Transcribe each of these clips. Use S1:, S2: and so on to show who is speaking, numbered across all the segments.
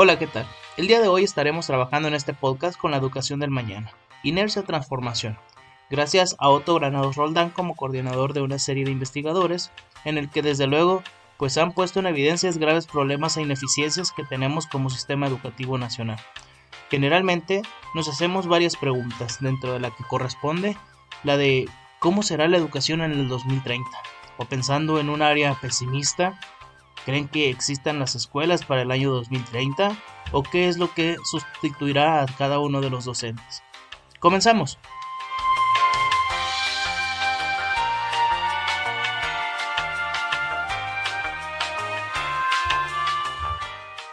S1: Hola, ¿qué tal? El día de hoy estaremos trabajando en este podcast con la educación del mañana, inercia transformación, gracias a Otto Granados Roldán como coordinador de una serie de investigadores, en el que desde luego pues han puesto en evidencia graves problemas e ineficiencias que tenemos como sistema educativo nacional. Generalmente nos hacemos varias preguntas, dentro de la que corresponde la de cómo será la educación en el 2030, o pensando en un área pesimista, ¿Creen que existan las escuelas para el año 2030? ¿O qué es lo que sustituirá a cada uno de los docentes? Comenzamos.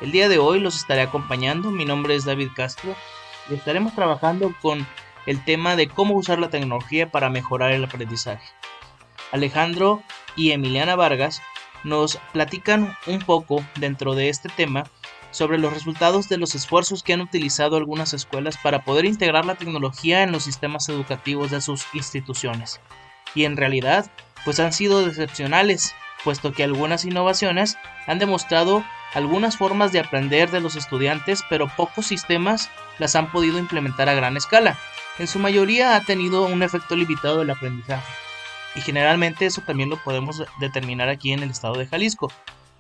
S1: El día de hoy los estaré acompañando. Mi nombre es David Castro y estaremos trabajando con el tema de cómo usar la tecnología para mejorar el aprendizaje. Alejandro y Emiliana Vargas nos platican un poco dentro de este tema sobre los resultados de los esfuerzos que han utilizado algunas escuelas para poder integrar la tecnología en los sistemas educativos de sus instituciones. Y en realidad, pues han sido decepcionales, puesto que algunas innovaciones han demostrado algunas formas de aprender de los estudiantes, pero pocos sistemas las han podido implementar a gran escala. En su mayoría ha tenido un efecto limitado del aprendizaje. Y generalmente eso también lo podemos determinar aquí en el estado de Jalisco,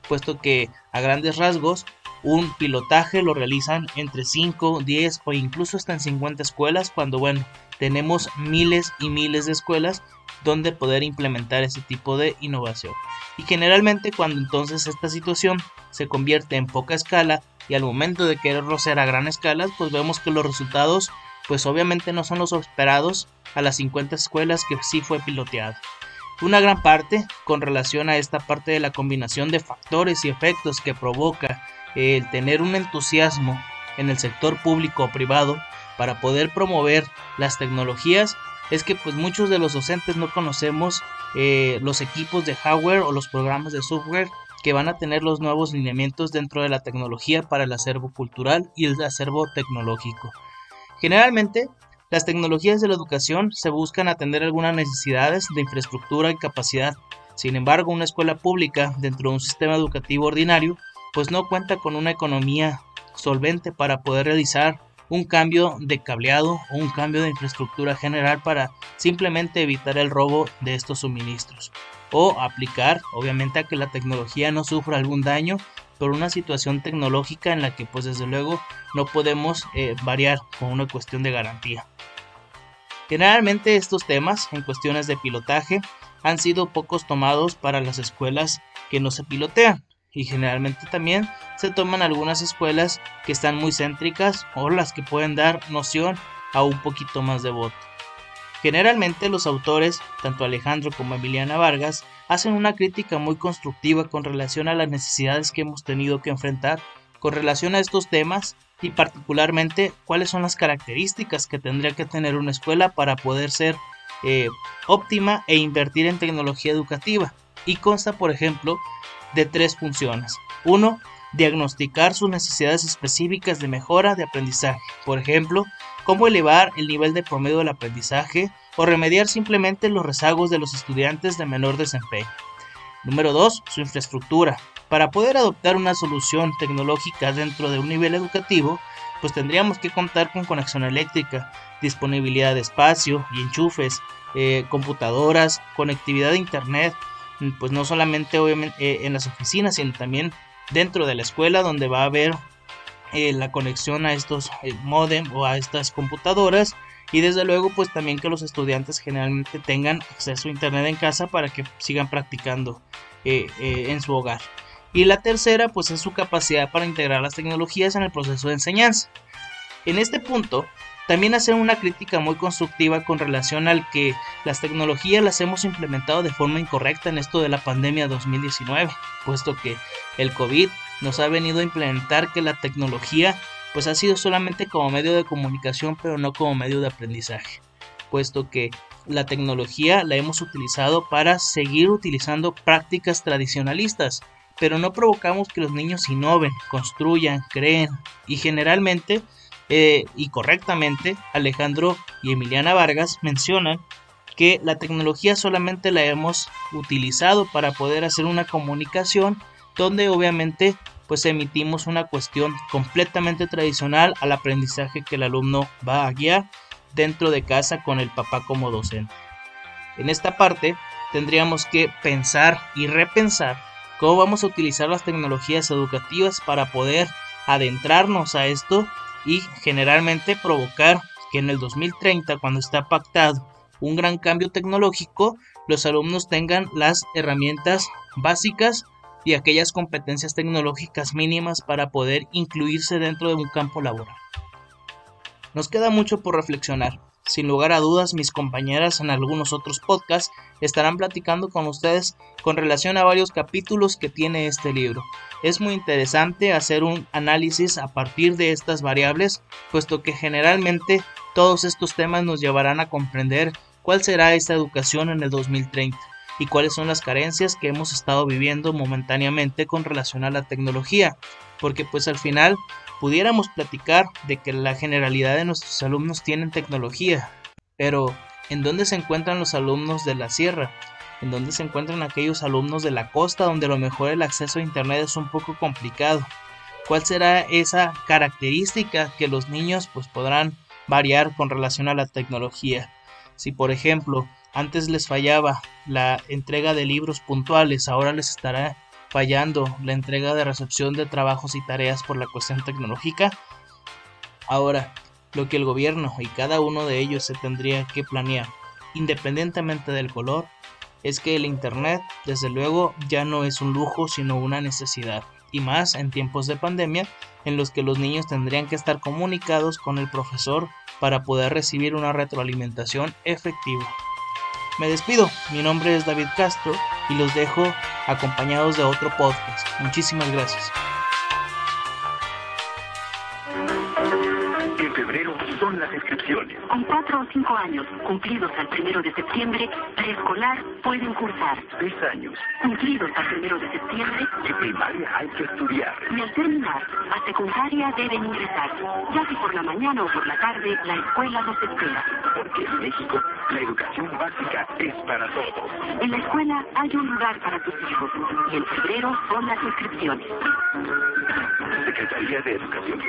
S1: puesto que a grandes rasgos un pilotaje lo realizan entre 5, 10 o incluso hasta en 50 escuelas, cuando bueno, tenemos miles y miles de escuelas donde poder implementar ese tipo de innovación. Y generalmente cuando entonces esta situación se convierte en poca escala y al momento de querer rocer a gran escala, pues vemos que los resultados pues obviamente no son los esperados a las 50 escuelas que sí fue piloteado. Una gran parte con relación a esta parte de la combinación de factores y efectos que provoca el tener un entusiasmo en el sector público o privado para poder promover las tecnologías es que pues muchos de los docentes no conocemos eh, los equipos de hardware o los programas de software que van a tener los nuevos lineamientos dentro de la tecnología para el acervo cultural y el acervo tecnológico. Generalmente, las tecnologías de la educación se buscan atender algunas necesidades de infraestructura y capacidad. Sin embargo, una escuela pública dentro de un sistema educativo ordinario, pues no cuenta con una economía solvente para poder realizar un cambio de cableado o un cambio de infraestructura general para simplemente evitar el robo de estos suministros o aplicar obviamente a que la tecnología no sufra algún daño por una situación tecnológica en la que pues desde luego no podemos eh, variar con una cuestión de garantía. Generalmente estos temas en cuestiones de pilotaje han sido pocos tomados para las escuelas que no se pilotean y generalmente también se toman algunas escuelas que están muy céntricas o las que pueden dar noción a un poquito más de voto. Generalmente los autores, tanto Alejandro como Emiliana Vargas, hacen una crítica muy constructiva con relación a las necesidades que hemos tenido que enfrentar con relación a estos temas y particularmente cuáles son las características que tendría que tener una escuela para poder ser eh, óptima e invertir en tecnología educativa. Y consta, por ejemplo, de tres funciones. Uno, diagnosticar sus necesidades específicas de mejora de aprendizaje. Por ejemplo, cómo elevar el nivel de promedio del aprendizaje o remediar simplemente los rezagos de los estudiantes de menor desempeño. Número 2. Su infraestructura. Para poder adoptar una solución tecnológica dentro de un nivel educativo, pues tendríamos que contar con conexión eléctrica, disponibilidad de espacio y enchufes, eh, computadoras, conectividad de internet, pues no solamente obviamente eh, en las oficinas, sino también dentro de la escuela donde va a haber eh, la conexión a estos eh, modem o a estas computadoras. Y desde luego pues también que los estudiantes generalmente tengan acceso a internet en casa para que sigan practicando eh, en su hogar. Y la tercera pues es su capacidad para integrar las tecnologías en el proceso de enseñanza. En este punto también hacer una crítica muy constructiva con relación al que las tecnologías las hemos implementado de forma incorrecta en esto de la pandemia 2019, puesto que el COVID nos ha venido a implementar que la tecnología pues ha sido solamente como medio de comunicación pero no como medio de aprendizaje, puesto que la tecnología la hemos utilizado para seguir utilizando prácticas tradicionalistas, pero no provocamos que los niños innoven, construyan, creen y generalmente eh, y correctamente, Alejandro y Emiliana Vargas mencionan que la tecnología solamente la hemos utilizado para poder hacer una comunicación donde obviamente pues emitimos una cuestión completamente tradicional al aprendizaje que el alumno va a guiar dentro de casa con el papá como docente. En esta parte tendríamos que pensar y repensar cómo vamos a utilizar las tecnologías educativas para poder adentrarnos a esto y generalmente provocar que en el 2030, cuando está pactado un gran cambio tecnológico, los alumnos tengan las herramientas básicas y aquellas competencias tecnológicas mínimas para poder incluirse dentro de un campo laboral. Nos queda mucho por reflexionar. Sin lugar a dudas, mis compañeras en algunos otros podcasts estarán platicando con ustedes con relación a varios capítulos que tiene este libro. Es muy interesante hacer un análisis a partir de estas variables, puesto que generalmente todos estos temas nos llevarán a comprender cuál será esta educación en el 2030 y cuáles son las carencias que hemos estado viviendo momentáneamente con relación a la tecnología, porque pues al final pudiéramos platicar de que la generalidad de nuestros alumnos tienen tecnología, pero ¿en dónde se encuentran los alumnos de la sierra? ¿En dónde se encuentran aquellos alumnos de la costa donde a lo mejor el acceso a Internet es un poco complicado? ¿Cuál será esa característica que los niños pues podrán variar con relación a la tecnología? Si por ejemplo antes les fallaba la entrega de libros puntuales, ahora les estará fallando la entrega de recepción de trabajos y tareas por la cuestión tecnológica. Ahora, lo que el gobierno y cada uno de ellos se tendría que planear, independientemente del color, es que el Internet, desde luego, ya no es un lujo, sino una necesidad, y más en tiempos de pandemia, en los que los niños tendrían que estar comunicados con el profesor para poder recibir una retroalimentación efectiva. Me despido, mi nombre es David Castro y los dejo acompañados de otro podcast. Muchísimas gracias.
S2: O cinco años cumplidos al primero de septiembre, preescolar pueden cursar.
S3: Seis años.
S2: Cumplidos al primero de septiembre,
S3: En primaria hay que estudiar.
S2: y al terminar, a secundaria deben ingresar. Ya que por la mañana o por la tarde, la escuela los espera.
S3: Porque en México la educación básica es para todos.
S2: En la escuela hay un lugar para tus hijos. Y en febrero son las inscripciones.
S3: Secretaría de Educación.